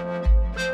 Música